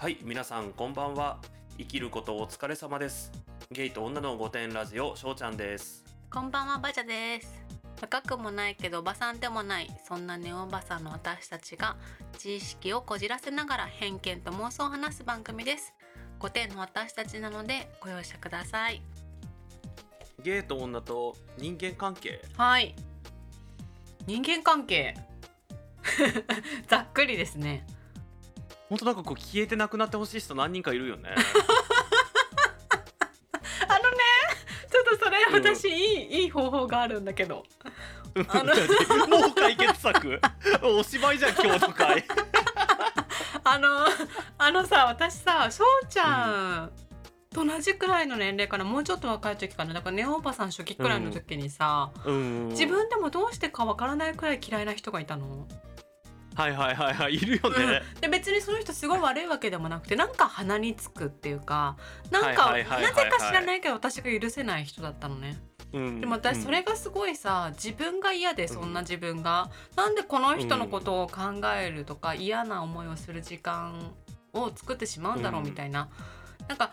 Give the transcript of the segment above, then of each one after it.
はい、皆さんこんばんは。生きることお疲れ様です。ゲイと女の御殿ラジオ、しょうちゃんです。こんばんはバジャです若くもないけどおばさんでもないそんなネオおばさんの私たちが自意識をこじらせながら偏見と妄想を話す番組です5点の私たちなのでご容赦くださいゲイと女と人間関係？はい人間関係 ざっくりですねほんとなんかこう消えてなくなってほしい人何人かいるよね。あのねちょっとそれうん私いい、いい方法があるんだけどあの もう解決策おしまいじゃん今日の回。あのあのさ私さしょうちゃんと同じくらいの年齢かなもうちょっと若い時かなだからネオおばさん初期くらいの時にさ、うん。自分でもどうしてかわからないくらい嫌いな人がいたの。はいはいはいはいいるよね。で別にその人すごい悪いわけでもなくてなんか鼻につくっていうかなんかなぜか知らないけど私が許せない人だったのね。うんでも私それがすごいさ自分が嫌でそんな自分が、なんでこの人のことを考えるとか嫌な思いをする時間を作ってしまうんだろうみたいな、なんか。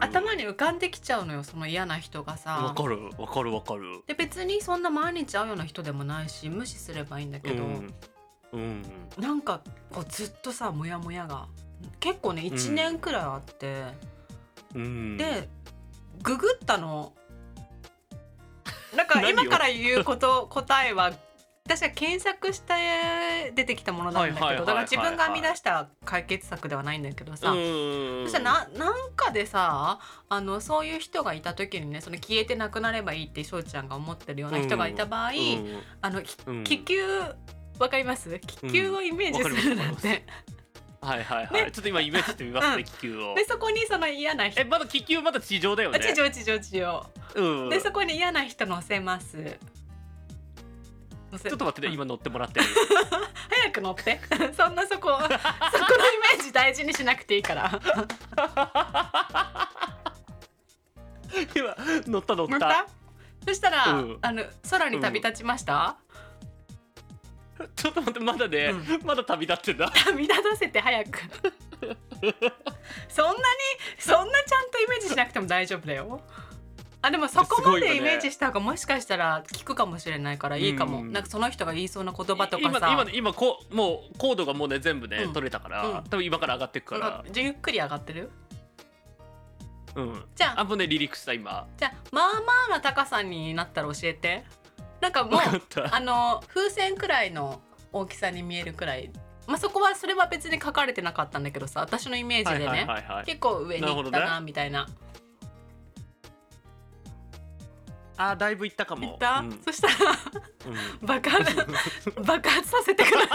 頭に浮かんできちゃうのよその嫌な人がわさ。かるわかるわかる。で別にそんな毎日会うような人でもないし無視すればいいんだけど、うん。うん。なんかこうずっとさモヤモヤが結構ね1年くらいあって、うん。でググったの。なんか今から言うこと答えは私が検索して出てきたものなんだけどだから自分が編み出した解決策ではないんだけどさ、うん。そしたらななんかでさあのそういう人がいた時にねその消えてなくなればいいって翔ちゃんが思ってるような人がいた場合、うんあの気球わかります？気球をイメージするなんわかて、はいはいはい、ね。ちょっと今イメージしてみますね、うん。気球を。でそこにその嫌な人。えまだ気球まだ地上だよね。あ地上地上地上。うん。でそこに嫌な人乗せます。ちょっと待ってね今乗ってもらってる。早く乗って。そんなそこそこのイメージ大事にしなくていいから。今乗った乗った。乗った？そしたら、うん。あの空に旅立ちました、ちょっと待ってまだね、まだ旅立ってんだ。旅立たせて早く。そんなにそんなちゃんとイメージしなくても大丈夫だよ。あでもそこまでイメージした方がもしかしたら聞くかもしれないからいいかも、うんなんかその人が言いそうな言葉とか今さ今今こうもうコードがもうね全部ね、うん。取れたから、うん。多分今から上がっていくから。じゃあゆっくり上がってる？うん。じゃあ。あもうね離陸した今。じゃあまあまあな高さになったら教えてなんかもうあの風船くらいの大きさに見えるくらい。まあそこはそれは別に書かれてなかったんだけどさ私のイメージでね、はいはいはいはい。結構上に行ったなみたいな。あだいぶいったかも。言った、うん。そしたらうん。爆発 爆発させてください。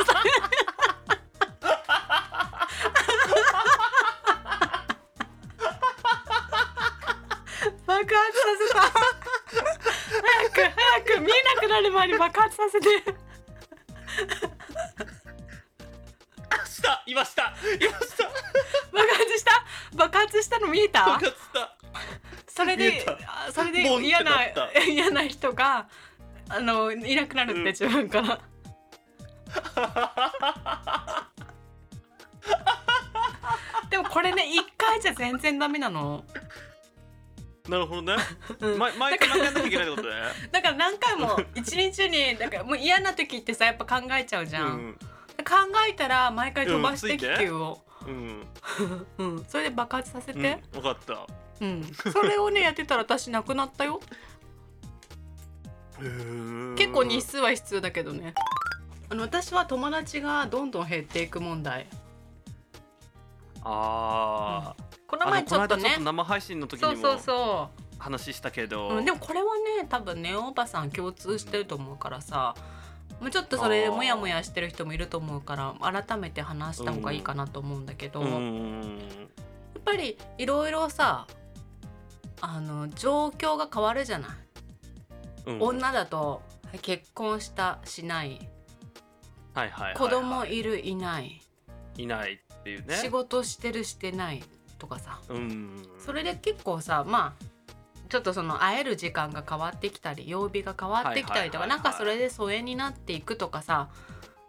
爆発させた早く早く見えなくなる前に爆発させて。した。いました。いました。爆発した？爆発したの見えた？爆発した。それでそれで嫌な嫌な人があのいなくなるって、うん。自分から。でもこれね一回じゃ全然ダメなの、なるほどね、うん。ま、毎回毎回やんなきゃいけないってことね。だから何回も一日になんかもう嫌な時ってさやっぱ考えちゃうじゃん、うん。考えたら毎回飛ばして球を、うん、うん。それで爆発させうん、て、分かった。うん。それをねやってたら私なくなったよ。結構日数は必要だけどね。あの私は友達がどんどん減っていく問題。あこの前ちょっとね。生配信の時にそうそうもそ話したけど。う、うん、でもこれはね多分ねおばさん共通してると思うからさ。もうちょっとそれでモヤモヤしてる人もいると思うから改めて話した方がいいかなと思うんだけど、うやんっぱりいろいろさあの状況が変わるじゃない、うん。女だと結婚したしない。はいはいはいはい。子供いるいない、いないっていうね。仕事してるしてないとかさ。うん。それで結構さまあちょっとその会える時間が変わってきたり曜日が変わってきたりとかなんかそれで疎遠になっていくとかさ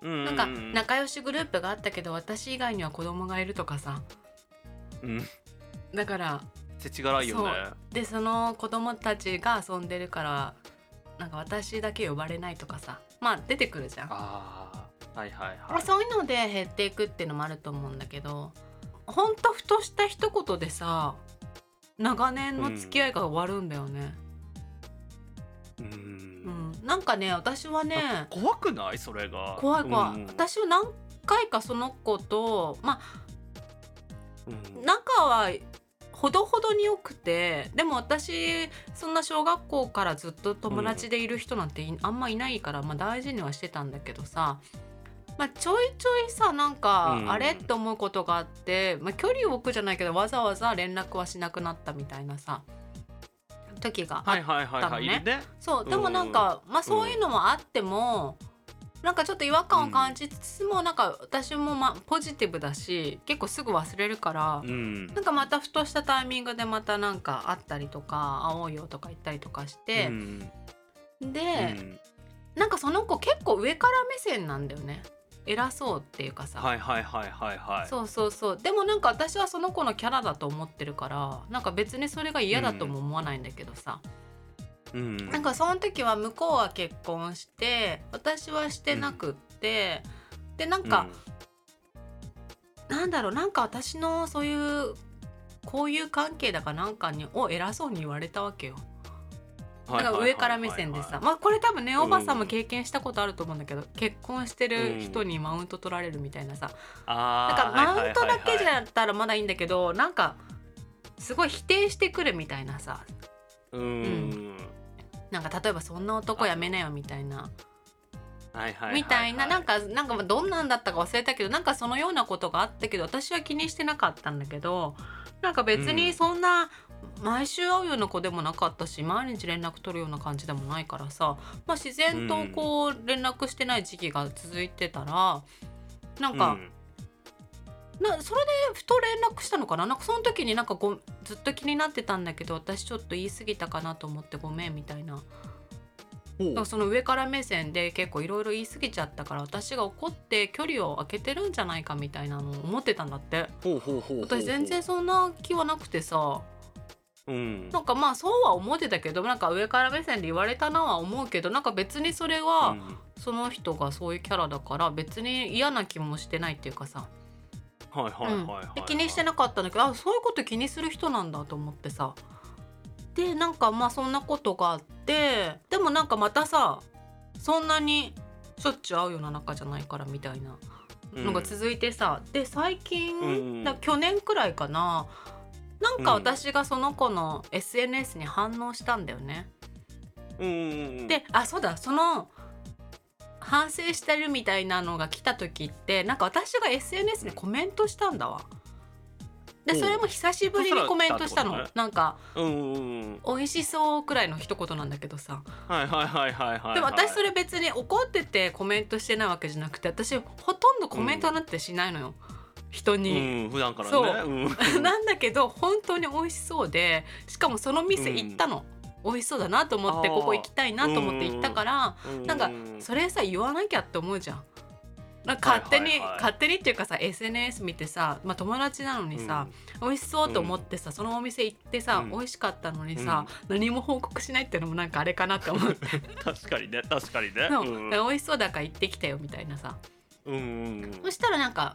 うんなんか仲良しグループがあったけど私以外には子供がいるとかさ。うん。だから世知辛いよね。でその子供たちが遊んでるからなんか私だけ呼ばれないとかさまあ出てくるじゃん、ああはいはいまあ、はいそういうので減っていくっていうのもあると思うんだけどほんとふとした一言でさ長年の付き合いが終わるんだよね、ううん。んなんかね私はね怖くない？それが。怖い怖い、うん。私は何回かその子とまあうん。仲はほどほどに良くてでも私そんな小学校からずっと友達でいる人なんてい、あんまいないから、まあ、大事にはしてたんだけどさ、まあ、ちょいちょいさなんか、うん。あれって思うことがあって、まあ、距離を置くじゃないけどわざわざ連絡はしなくなったみたいなさ時があっはいはいはいあったのね。そうでもなんか、まあそういうのもあっても、なんかちょっと違和感を感じつつも、なんか私もまあポジティブだし結構すぐ忘れるから、うん。なんかまたふとしたタイミングでまたなんか会ったりとか会おうよとか言ったりとかしうて、ん。で、うん。なんかその子結構上から目線なんだよね偉そうっていうかさ、はいはいはいはいはい。そうそうそう。でもなんか私はその子のキャラだと思ってるからなんか別にそれが嫌だとも思わないんだけどさ、うん。なんかその時は向こうは結婚して私はしてなくって、でなんか、なんだろうなんか私のそういうこういう関係だかなんかにを偉そうに言われたわけよ。うんだから上から目線でさまあこれ多分ねおばさんも経験したことあると思うんだけど、結婚してる人にマウント取られるみたいなさ、あなんかマウントだけじゃゃったらまだいいんだけどなんかすごい否定してくるみたいなさうん。なんか例えばそんな男やめなよみたいな。みたいななんかなんかまあどんなんだったか忘れたけどなんかそのようなことがあったけど私は気にしてなかったんだけどなんか別にそんな毎週会うような子でもなかったし毎日連絡取るような感じでもないからさ、まあ、自然とこう連絡してない時期が続いてたらなんか、なそれでふと連絡したのかな？なんかその時になんかごずっと気になってたんだけど私ちょっと言い過ぎたかなと思ってごめんみたいな。からその上から目線で結構いろいろ言い過ぎちゃったから私が怒って距離を空けてるんじゃないかみたいなのを思ってたんだって。私全然そんな気はなくてさうん。なんかまあそうは思ってたけどなんか上から目線で言われたなは思うけどなんか別にそれはその人がそういうキャラだから別に嫌な気もしてないっていうかさ、はいはいはいはいはい。で気にしてなかったんだけどあそういうこと気にする人なんだと思ってさ。でなんかまあそんなことがあってでもなんかまたさそんなにしょっちゅう会うような仲じゃないからみたいなのが続いてさ、で最近、うん。だ去年くらいかななんか私がその子の SNS に反応したんだよね。うんうんうんであそうだその反省してるみたいなのが来た時ってなんか私が SNS にコメントしたんだわ。でそれも久しぶりにコメントしたの。ね。なんかうんうんうん「美味しそう」くらいの一言なんだけどさ。はいはいはいはいはい。でも私それ別に怒っててコメントしてないわけじゃなくて私ほとんどコメントなんてしないのよ、人に。うん普段からね。そう。うん。なんだけど本当に美味しそうでしかもその店行ったの、美味しそうだなと思ってここ行きたいなと思って行ったから、うなんかそれさ言わなきゃって思うじゃん。なんか勝手に、はいはいはい。勝手にっていうかさ SNS 見てさ、まあ、友達なのにさ、美味しそうと思ってさ、そのお店行ってさ、うん。美味しかったのにさ、何も報告しないっていうのもなんかあれかなって思って。確かにね。確かにね。そう。うん。美味しそうだから行ってきたよみたいなさ。うんうん。そしたらなんか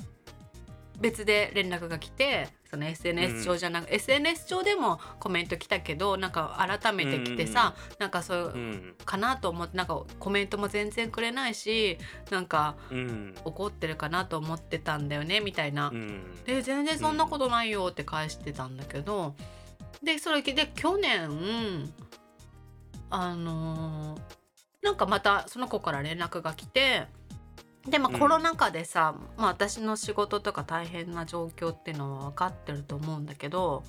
別で連絡が来てその SNS 上じゃなく、SNS 上でもコメント来たけどなんか改めて来てさ、なんかそういううん。かなと思ってなんかコメントも全然くれないしなんかうん。怒ってるかなと思ってたんだよねみたいな。うん。で全然そんなことないよって返してたんだけど、でそれで去年あのーなんかまたその子から連絡が来てでまあうん。コロナ禍でさ、まあ、私の仕事とか大変な状況っていうのは分かってると思うんだけど、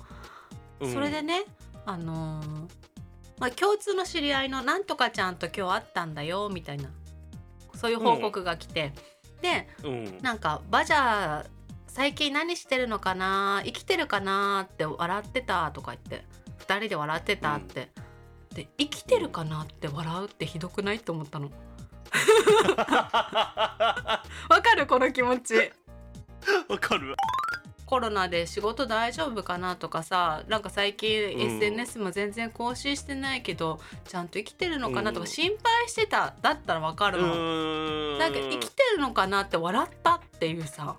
うん。それでねあのーまあ、共通の知り合いのなんとかちゃんと今日会ったんだよみたいなそういう報告が来て、でうん。なんか「バジャー最近何してるのかな生きてるかな?」って笑ってたとか言って2人で笑ってたって、で生きてるかなって笑うってひどくないって思ったの わかるこの気持ち。わかる。コロナで仕事大丈夫かなとかさなんか最近うん。SNS も全然更新してないけど、ちゃんと生きてるのかなとうん。か心配してただったらわかうるの、ーん。なんか生きてるのかなって笑ったっていうさ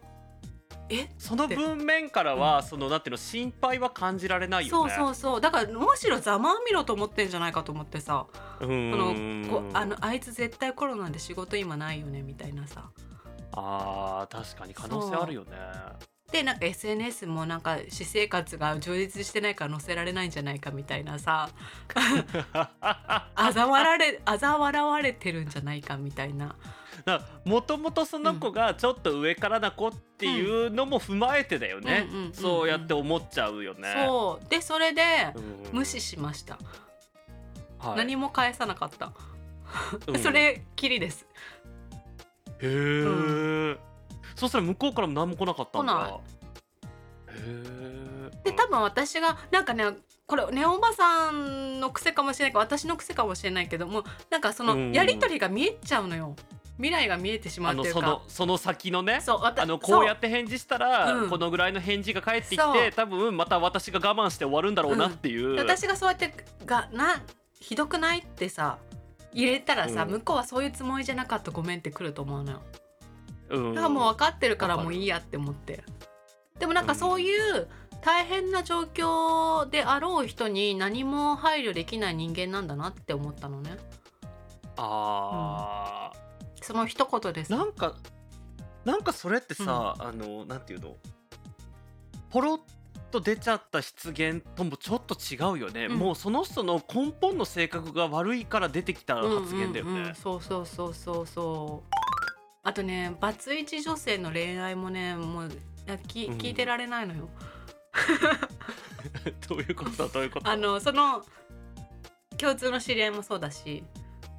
え？その文面からは、そのなんていうの心配は感じられないよね。そうそうそう。だからむしろざまあみろと思ってんじゃないかと思ってさ。うあのこあのあいつ絶対コロナで仕事今ないよねみたいなさ。あー確かに可能性あるよね。でなんか SNS もなんか私生活が充実してないから載せられないんじゃないかみたいなさ。あざ笑われあざ笑われてるんじゃないかみたいなもともとその子がちょっと上からな子っていうのも踏まえてだよね、うんうんうんうんそうやって思っちゃうよね。そう。でそれでうん。無視しました、はい。何も返さなかった、うん。それきりです。へえ、そしたら向こうからも何も来なかったんだ。で多分私がなんかねこれねおばさんの癖かもしれないけど私の癖かもしれないけどもなんかそうん。のやり取りが見えちゃうのよ未来が見えてしまうっていうか。のその先のねあのこうやって返事したら、うん。このぐらいの返事が返ってきそう。て多分また私が我慢して終わるんだろうなっていう、で私がそうやってがなひどくないってさ入れたらさ、うん。向こうはそういうつもりじゃなかったごめんってくると思うのよ。うん。だからもう分かってるからもういいやって思って。でもなんかそういう大変な状況であろう人に何も配慮できない人間なんだなって思ったのね。あその一言でー、す。なんかなんかそれってさ、あのなんていうの？ポロッと出ちゃった失言ともちょっと違うよね、うん。もうその人の根本の性格が悪いから出てきた発言だよね、うんうんうん。そうそうそうそうそう。あとねバツイチ女性の恋愛もねもういやきうん。聞いてられないのよ、どういうこと？どういうこと？あのその共通の知り合いもそうだし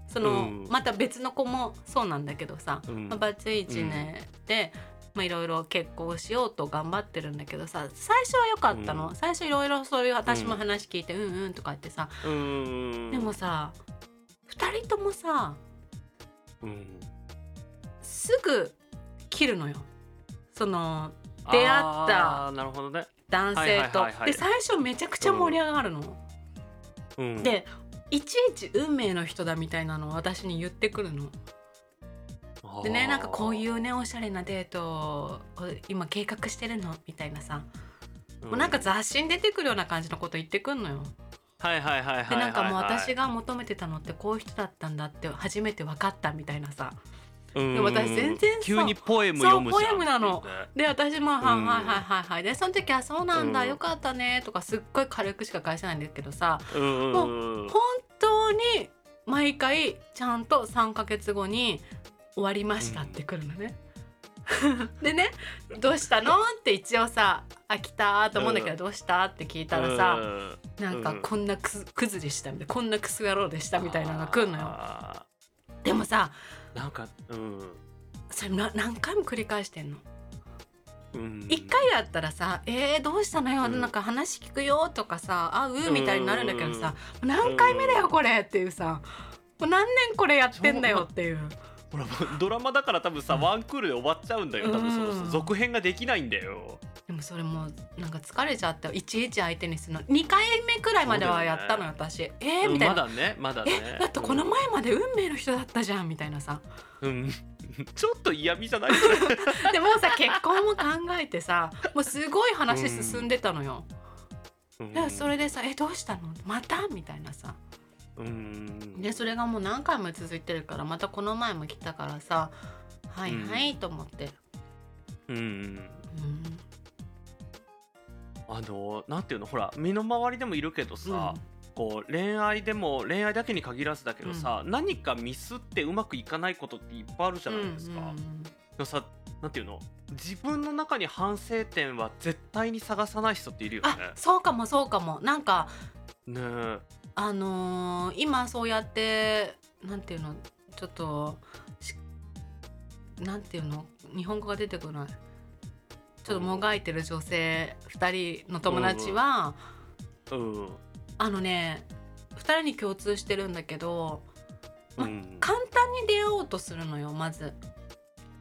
その、うん。また別の子もそうなんだけどさ、うん。まあ、バツイチね、でまあいろいろ結婚しようと頑張ってるんだけどさ最初は良かったの、うん。最初いろいろそういう私も話聞いて、うん、うんとか言ってさ、でもさ2人ともさうん。すぐ切るのよ。その出会った男性と、はいはいはいはい。で最初めちゃくちゃ盛り上がるの、うん、でいちいち運命の人だみたいなのを私に言ってくるの。でねなんかこういうねおしゃれなデートを今計画してるのみたいなさ、もうなんか雑誌に出てくるような感じのこと言ってくんのよ。はいはいはいはいはいはいでなんかもう私が求めてたのってこういう人だったんだって初めて分かったみたいなさ。うんでも私全然急にポエム読むじゃん。そうポエムなの。で私も「はいうん。はいはいはいはい」でその時は「そうなんだ、うん。よかったね」とかすっごい軽くしか返せないんですけどさうんう本当に毎回ちゃんと3ヶ月後に「終わりました」って来るのね。でね「どうしたの?」って一応さ「あ来た」と思うんだけど「どうした?」って聞いたらさうん。なんかこんなクズクズでしたみたいなこんなクソ野郎でしたみたいなのが来るのよ。あでもさーなんかうんそれな何回も繰り返してんの？うん一回だったらさ「えー、どうしたのよ、うんなんか話聞くよ」とかさ「会う?」みたいになるんだけどさ「何回目だよこれ」っていうさ「もう何年これやってんだよ」っていう。ほらドラマだから多分さワンクールで終わっちゃうんだよ。多分そうんの続編ができないんだよ。でもそれもうなんか疲れちゃっていちいち相手にするの。2回目くらいまではやったのよ私。えー、うんみたいな、まだねまだね。えだってこの前まで運命の人だったじゃんみたいなさ。うん。ちょっと嫌味じゃない？でもうさ結婚も考えてさもうすごい話進んでたのよ、うん。でそれでさ「えどうしたの？また?」みたいなさ。うんでそれがもう何回も続いてるからまたこの前も来たからさ「はいはい」と思って、うん。うん。あのなんていうのほら身の回りでもいるけどさ、こう恋愛でも恋愛だけに限らずだけどさ、何かミスってうまくいかないことっていっぱいあるじゃないですか。うんうんさなんていうの自分の中に反省点は絶対に探さない人っているよね。あ。そうかもそうかも。なんかねえあのー今そうやってなんていうのちょっとしなんていうの日本語が出てこないちょっともがいてる女性2人の友達は、うんあのね2人に共通してるんだけどまうん。簡単に出会おうとするのよまず。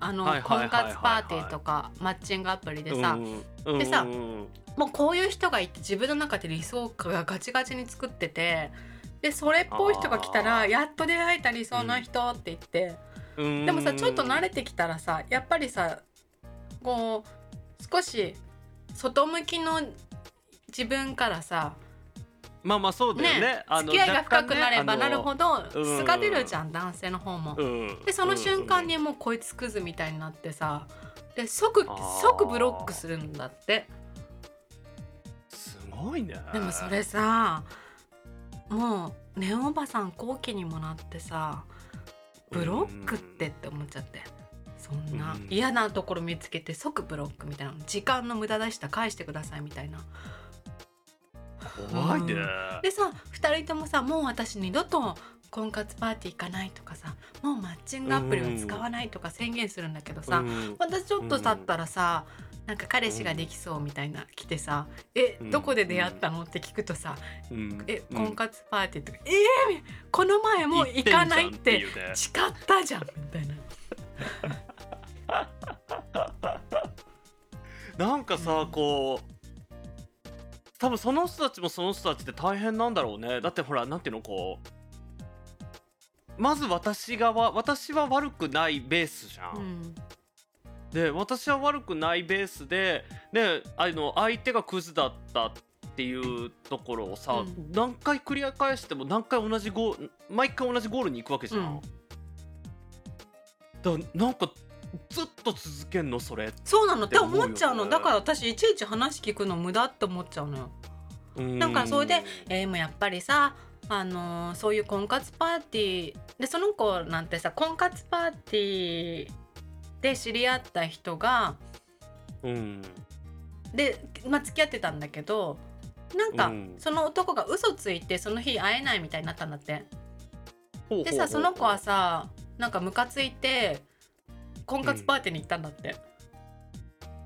あの婚活パーティーとかマッチングアプリでさ、うんでさうんもうこういう人がいて自分の中で理想がガチガチに作っててでそれっぽい人が来たらやっと出会えた理想の人って言って、うん。でもさちょっと慣れてきたらさやっぱりさこう少し外向きの自分からさまあまあそうだよね。ね付き合いが深くなればなるほどうん。素が出るじゃん男性の方も。うん。でその瞬間にもうこいつクズみたいになってさで即即ブロックするんだって。すごいね。でもそれさもうネオおばさん後期にもなってさブロックってって思っちゃって。そんなうん。嫌なところ見つけて即ブロックみたいな。時間の無駄でした返してくださいみたいな怖いね。でさ2人ともさもう私二度と婚活パーティー行かないとかさもうマッチングアプリは使わないとか宣言するんだけどさ、うん。私ちょっと経ったらさ、なんか彼氏ができそうみたいな来てさ「えうん。どこで出会ったの?」って聞くとさうん「えうん。婚活パーティーとか、えー、この前もう行かないって誓ったじゃん」みたいな。なんかさ、うんこう多分その人たちもその人たちって大変なんだろうね。だってほらなんていうのこうまず私がわ私は悪くないベースじゃん、うん。で私は悪くないベースでであの相手がクズだったっていうところをさ、うん。何回繰り返しても何回同じゴール毎回同じゴールに行くわけじゃん、うん。だなんかずっと続けんの？それ。そうなの。って思っちゃうの。だから私いちいち話聞くの無駄って思っちゃうのよ。だからそれでえー、もうやっぱりさあのーそういう婚活パーティーでその子なんてさ婚活パーティーで知り合った人がうん。で、まあ、付き合ってたんだけどなんか、うん。その男が嘘ついてその日会えないみたいになったんだって。でさその子はさなんかムカついて婚活パーティーに行ったんだって、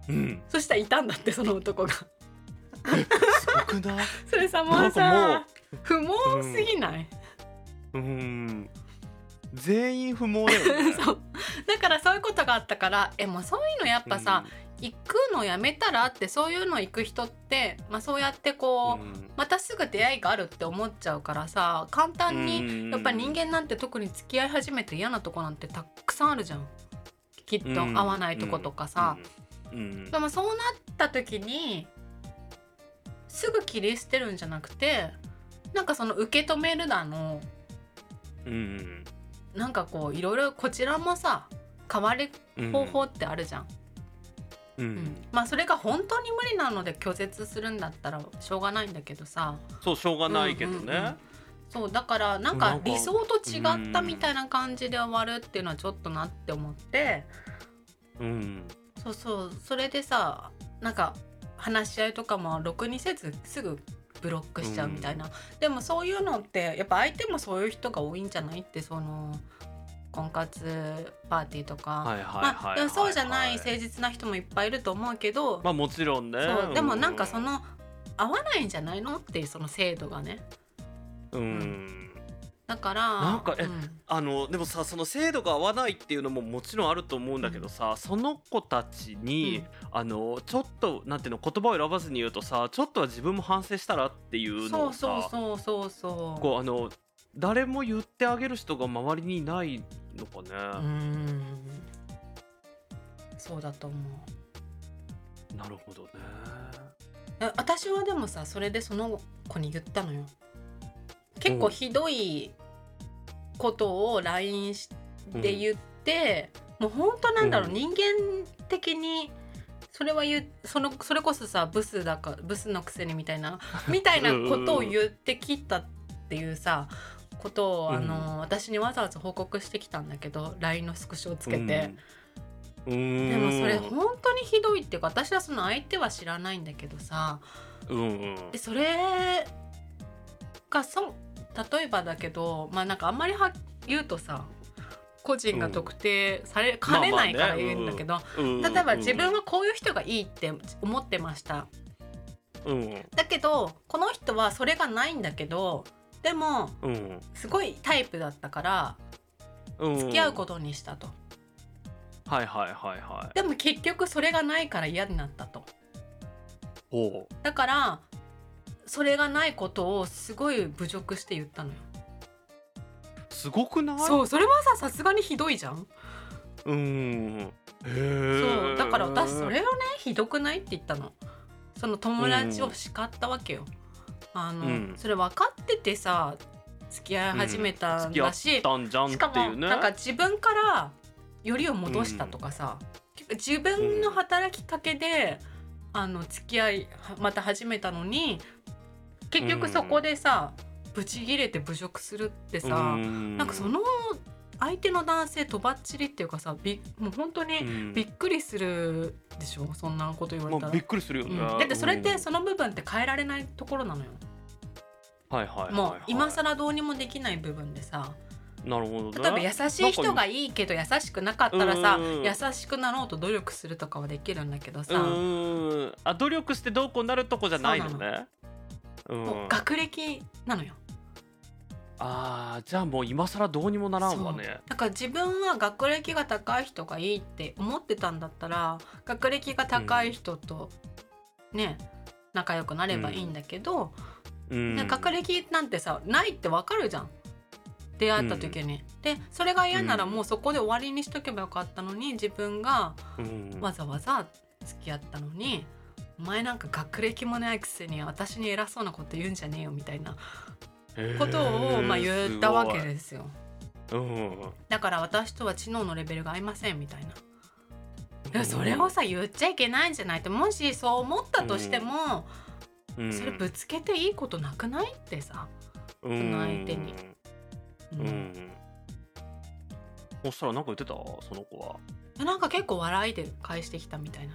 うん。そしたらいたんだってその男が。それさもうさ不毛すぎない、うん。全員不毛だよね。そう。だからそういうことがあったからえもうそういうのやっぱさ、行くのやめたらってそういうの行く人って、まあ、そうやってこう、うん。またすぐ出会いがあるって思っちゃうからさ簡単にうん。やっぱ人間なんて特に付き合い始めて嫌なとこなんてたくさんあるじゃんきっとうん合わないとことかさ、でもそうなった時にすぐ切り捨てるんじゃなくてなんかその受け止めるだのうんなんかこういろいろこちらもさ変わるうん方法ってあるじゃん、ううん。ん。まあそれが本当に無理なので拒絶するんだったらしょうがないんだけどさ。そうしょうがないけどうんうんうん。ねそうだからなんか理想と違ったみたいな感じで終わるっていうのはちょっとなって思って。うん。そうそう。それでさなんか話し合いとかもろくにせずすぐブロックしちゃうみたいな、でもそういうのってやっぱ相手もそういう人が多いんじゃないってその婚活パーティーとか、でもそうじゃないせ誠実な人もいっぱいいると思うけど、まあもちろんね。そう。でもなんかその合わないんじゃないのっていうその制度がねうん。だからなんかえうん。あのでもさその制度が合わないっていうのももちろんあると思うんだけどさ、その子たちに、あのちょっとなんていうの言葉を選ばずに言うとさちょっとは自分も反省したらっていうのそうをさそうそうそうそうこうあの誰も言ってあげる人が周りにいないのかうね、ん。そうだと思う。なるほどね。え私はでもさそれでその子に言ったのよ結構ひどいことを LINE で言って、もう本当なんだろう、うん人間的にそれは言うそのそれこそさブスだかブスのくせにみたいな みたいなことを言ってきたっていうさことをあの、私にわざわざ報告してきたんだけど LINE のスクショをつけて。うん。でもそれ本当にひどいっていうか私はその相手は知らないんだけどさ。うんうん。でそれがそ例えばだけどまあなんかあんまりは言うとさ個人が特定されかねないから言うんだけど、うん。例えば自分はこういう人がいいって思ってました。うん。だけどこの人はそれがないんだけどでもうん。すごいタイプだったからうん。付き合うことにしたと。はいはいはいはい。でも結局それがないから嫌になったと。だからそれがないことをすごい侮辱して言ったのよ。すごくない？そうそれはささすがにひどいじゃん。うー。んそうだから私それをねひどくないって言ったの。その友達を叱ったわけよ、あの、うん。それ分かっててさ付き合い始めたんだし、たんじゃんってしかもなんか自分からよりを戻したとかさ、自分の働きかけで、あの付き合いはまた始めたのに結局そこでさ、ブチギレて侮辱するってさ、うん。なんかその相手の男性とばっちりっていうかさびもう本当にうん。びっくりするでしょ？そんなこと言われたら。まあびっくりするよね、うん。だってそれってうん。その部分って変えられないところなのよ。はいはいはいはい。もう今更どうにもできない部分でさなるほどね。例えば優しい人がいいけど優しくなかったらさうん優しくなろうと努力するとかはできるんだけどうさ、あ努力してどうこうなるとこじゃないのね。うんもう学歴なのよ。あーじゃあもう今更どうにもならんわね。だから自分は学歴が高い人がいいって思ってたんだったら学歴が高い人とね、仲良くなればいいんだけど、うん。ね学歴なんてさないってわかるじゃん出会った時に。でそれが嫌ならもうそこで終わりにしとけばよかったのに自分がうん。わざわざ付き合ったのに「お前なんか学歴もないくせに私に偉そうなこと言うんじゃねえよ」みたいなことを、まあ、言ったわけですよ。すごい。うんだから私とは知能のレベルが合いませんみたいな。いやそれをさ言っちゃいけないんじゃないってもしそう思ったとしても、うん。それぶつけていいことなくないってさ、うんその相手にううん。んそしたら何か言ってた？その子は。でなんか結構笑いで返してきたみたいな。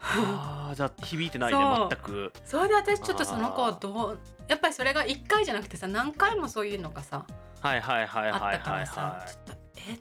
あーじゃあ響いてないね全く。それで私ちょっとその子をどうやっぱりそれが1回じゃなくてさ何回もそういうのがさはいはいはいはいはいはちょっとえ？っ